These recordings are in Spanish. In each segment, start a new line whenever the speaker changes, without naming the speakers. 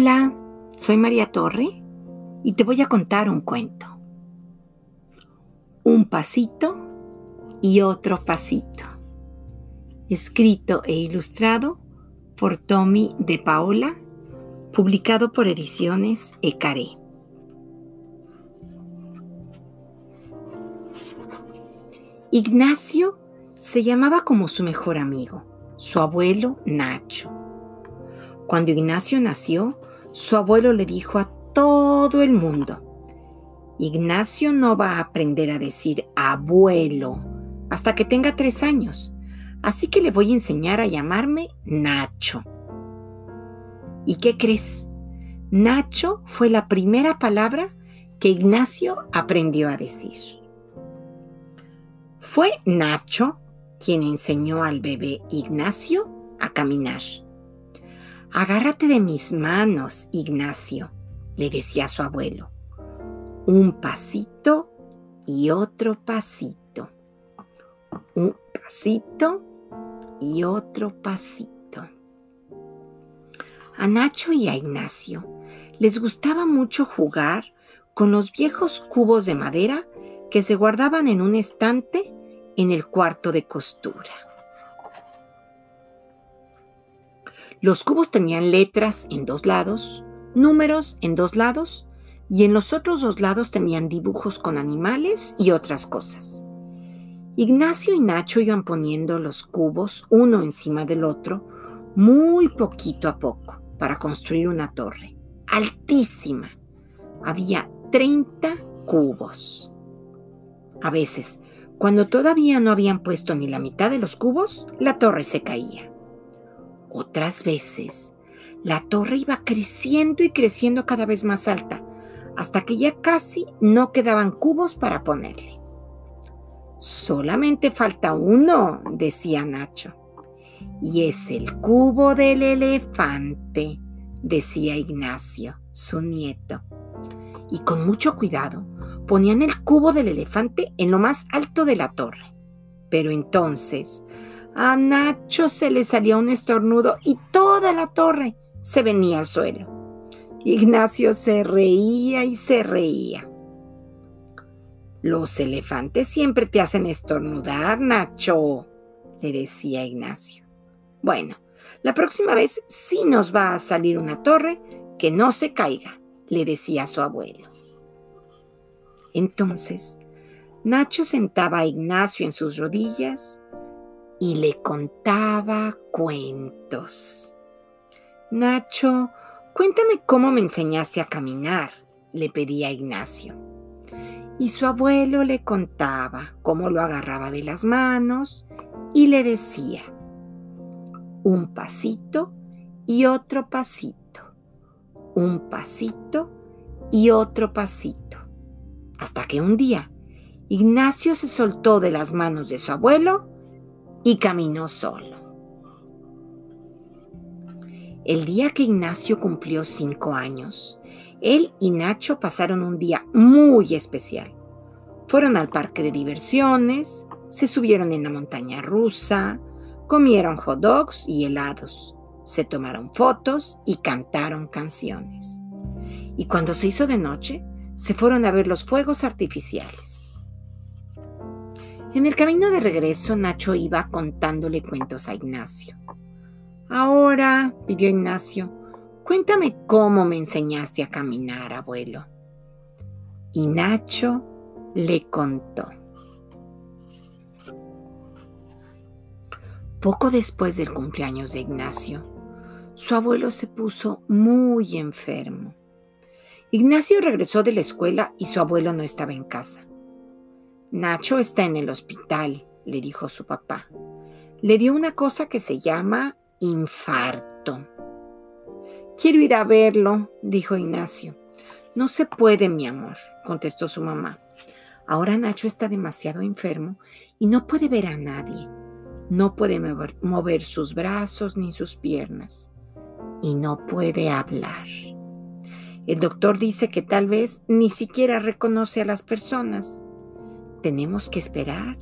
Hola, soy María Torre y te voy a contar un cuento. Un pasito y otro pasito. Escrito e ilustrado por Tommy de Paola, publicado por Ediciones Ecaré. Ignacio se llamaba como su mejor amigo, su abuelo Nacho. Cuando Ignacio nació, su abuelo le dijo a todo el mundo, Ignacio no va a aprender a decir abuelo hasta que tenga tres años, así que le voy a enseñar a llamarme Nacho. ¿Y qué crees? Nacho fue la primera palabra que Ignacio aprendió a decir. Fue Nacho quien enseñó al bebé Ignacio a caminar. Agárrate de mis manos, Ignacio, le decía su abuelo. Un pasito y otro pasito. Un pasito y otro pasito. A Nacho y a Ignacio les gustaba mucho jugar con los viejos cubos de madera que se guardaban en un estante en el cuarto de costura. Los cubos tenían letras en dos lados, números en dos lados y en los otros dos lados tenían dibujos con animales y otras cosas. Ignacio y Nacho iban poniendo los cubos uno encima del otro muy poquito a poco para construir una torre altísima. Había 30 cubos. A veces, cuando todavía no habían puesto ni la mitad de los cubos, la torre se caía. Otras veces, la torre iba creciendo y creciendo cada vez más alta, hasta que ya casi no quedaban cubos para ponerle. Solamente falta uno, decía Nacho. Y es el cubo del elefante, decía Ignacio, su nieto. Y con mucho cuidado ponían el cubo del elefante en lo más alto de la torre. Pero entonces a Nacho se le salía un estornudo y toda la torre se venía al suelo. Ignacio se reía y se reía. Los elefantes siempre te hacen estornudar, Nacho, le decía Ignacio. Bueno, la próxima vez sí nos va a salir una torre que no se caiga, le decía su abuelo. Entonces, Nacho sentaba a Ignacio en sus rodillas y le contaba cuentos. Nacho, cuéntame cómo me enseñaste a caminar, le pedía Ignacio. Y su abuelo le contaba cómo lo agarraba de las manos y le decía, un pasito y otro pasito, un pasito y otro pasito, hasta que un día Ignacio se soltó de las manos de su abuelo y caminó solo. El día que Ignacio cumplió cinco años, él y Nacho pasaron un día muy especial. Fueron al parque de diversiones, se subieron en la montaña rusa, comieron hot dogs y helados, se tomaron fotos y cantaron canciones. Y cuando se hizo de noche, se fueron a ver los fuegos artificiales. En el camino de regreso, Nacho iba contándole cuentos a Ignacio. Ahora, pidió Ignacio, cuéntame cómo me enseñaste a caminar, abuelo. Y Nacho le contó. Poco después del cumpleaños de Ignacio, su abuelo se puso muy enfermo. Ignacio regresó de la escuela y su abuelo no estaba en casa. Nacho está en el hospital, le dijo su papá. Le dio una cosa que se llama infarto. Quiero ir a verlo, dijo Ignacio. No se puede, mi amor, contestó su mamá. Ahora Nacho está demasiado enfermo y no puede ver a nadie. No puede mover, mover, sus brazos ni sus piernas. Y no puede hablar. El doctor dice que tal vez ni siquiera reconoce a las personas. Tenemos que esperar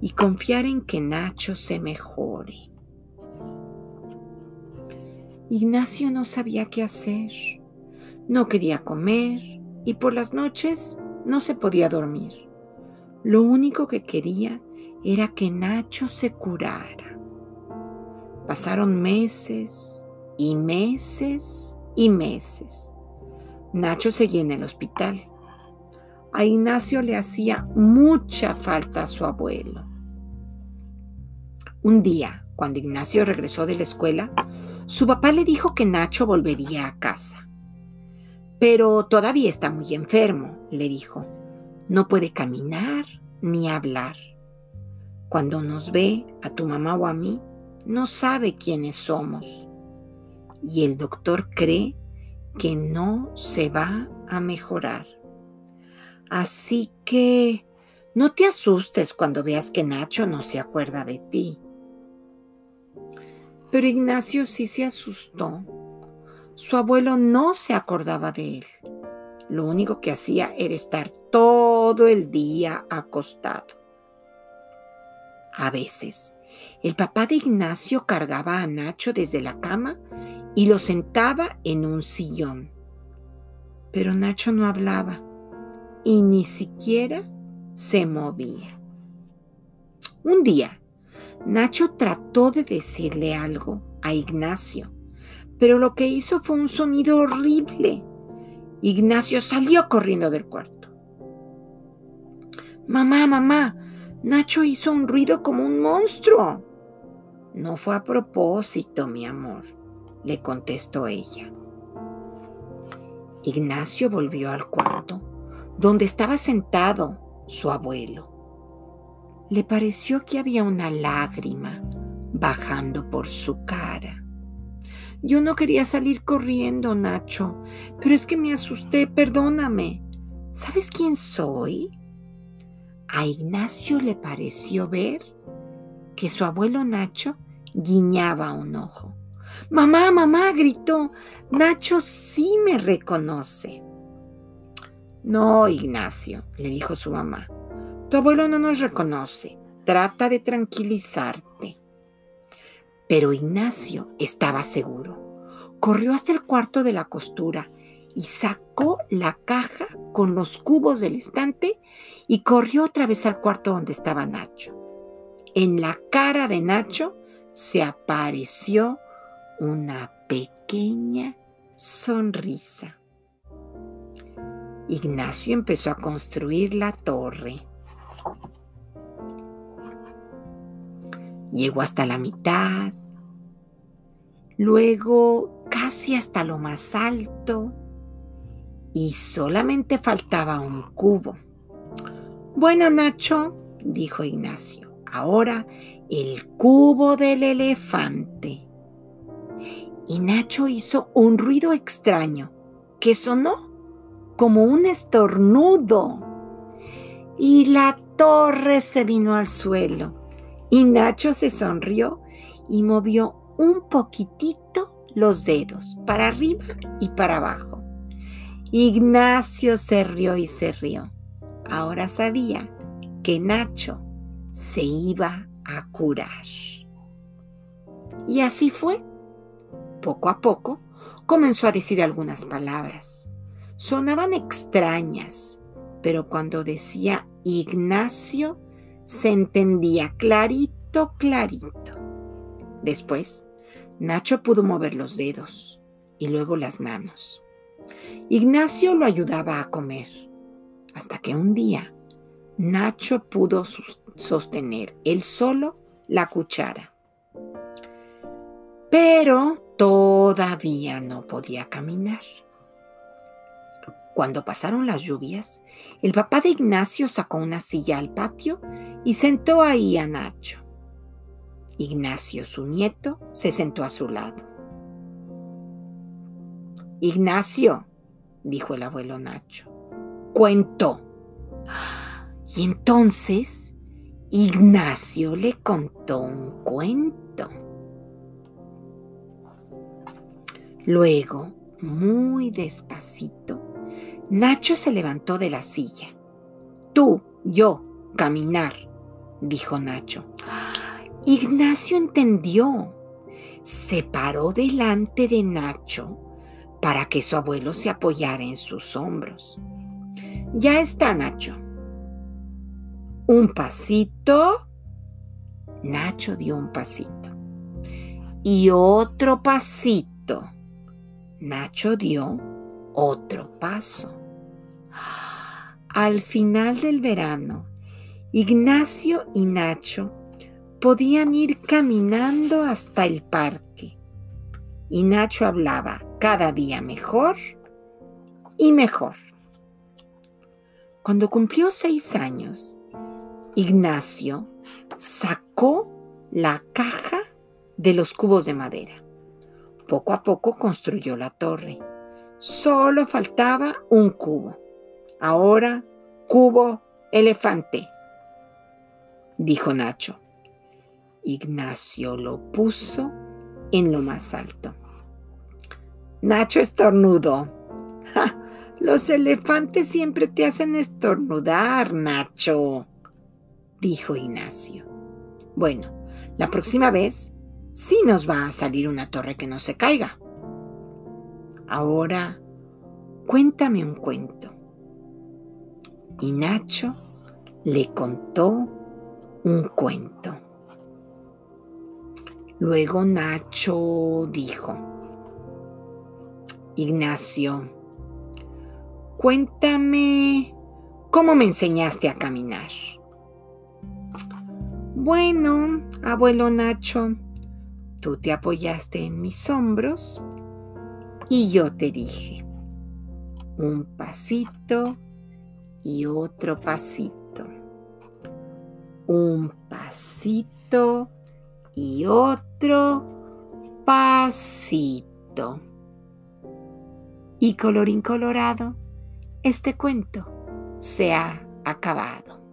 y confiar en que Nacho se mejore. Ignacio no sabía qué hacer. No quería comer y por las noches no se podía dormir. Lo único que quería era que Nacho se curara. Pasaron meses y meses y meses. Nacho seguía en el hospital. A Ignacio le hacía mucha falta a su abuelo. Un día, cuando Ignacio regresó de la escuela, su papá le dijo que Nacho volvería a casa. Pero todavía está muy enfermo, le dijo. No puede caminar ni hablar. Cuando nos ve, a tu mamá o a mí, no sabe quiénes somos. Y el doctor cree que no se va a mejorar. Así que no te asustes cuando veas que Nacho no se acuerda de ti. Pero Ignacio sí se asustó. Su abuelo no se acordaba de él. Lo único que hacía era estar todo el día acostado. A veces, el papá de Ignacio cargaba a Nacho desde la cama y lo sentaba en un sillón. Pero Nacho no hablaba y ni siquiera se movía. Un día, Nacho trató de decirle algo a Ignacio, pero lo que hizo fue un sonido horrible. Ignacio salió corriendo del cuarto. Mamá, mamá, Nacho hizo un ruido como un monstruo. No fue a propósito, mi amor, le contestó ella. Ignacio volvió al cuarto, donde estaba sentado su abuelo le pareció que había una lágrima bajando por su cara. Yo no quería salir corriendo, Nacho, pero es que me asusté, perdóname. ¿Sabes quién soy? A Ignacio le pareció ver que su abuelo Nacho guiñaba un ojo. Mamá, mamá, gritó, Nacho sí me reconoce. No, Ignacio, le dijo su mamá, tu abuelo no nos reconoce. Trata de tranquilizarte. Pero Ignacio estaba seguro. Corrió hasta el cuarto de la costura y sacó la caja con los cubos del estante y corrió otra vez al cuarto donde estaba Nacho. En la cara de Nacho se apareció una pequeña sonrisa. Ignacio empezó a construir la torre. Llegó hasta la mitad, luego casi hasta lo más alto y solamente faltaba un cubo. Bueno, Nacho, dijo Ignacio, ahora el cubo del elefante. Y Nacho hizo un ruido extraño que sonó como un estornudo. Y la torre se vino al suelo y Nacho se sonrió y movió un poquitito los dedos para arriba y para abajo. Ignacio se rió y se rió. Ahora sabía que Nacho se iba a curar. Y así fue. Poco a poco comenzó a decir algunas palabras. Sonaban extrañas, pero cuando decía Ignacio, se entendía clarito, clarito. Después, Nacho pudo mover los dedos y luego las manos. Ignacio lo ayudaba a comer, hasta que un día Nacho pudo sostener él solo la cuchara. Pero todavía no podía caminar. Cuando pasaron las lluvias, el papá de Ignacio sacó una silla al patio y sentó ahí a Nacho. Ignacio, su nieto, se sentó a su lado. Ignacio, dijo el abuelo Nacho, cuento. Y entonces Ignacio le contó un cuento. Luego, muy despacito, Nacho se levantó de la silla. Tú, yo, caminar, dijo Nacho. Ignacio entendió. se paró delante de Nacho para que su abuelo se apoyara en sus hombros. Ya está, Nacho. Un pasito. Nacho dio un pasito. Y otro pasito. Nacho dio otro paso. Al final del verano, Ignacio y Nacho podían ir caminando hasta el parque. Y Nacho hablaba cada día mejor y mejor. Cuando cumplió seis años, Ignacio sacó la caja de los cubos de madera. Poco a poco construyó la torre. Solo faltaba un cubo. Ahora, cubo elefante, dijo Nacho. Ignacio lo puso en lo más alto. Nacho estornudó. los elefantes siempre te hacen estornudar, Nacho, dijo Ignacio. Bueno, la próxima vez sí nos va a salir una torre que no se caiga. Ahora, cuéntame un cuento. Y Nacho le contó un cuento. Luego Nacho dijo, Ignacio, cuéntame cómo me enseñaste a caminar. Bueno, abuelo Nacho, tú te apoyaste en mis hombros y yo te dije, un pasito y otro pasito. Un pasito y otro pasito. Y colorín colorado, este cuento se ha acabado.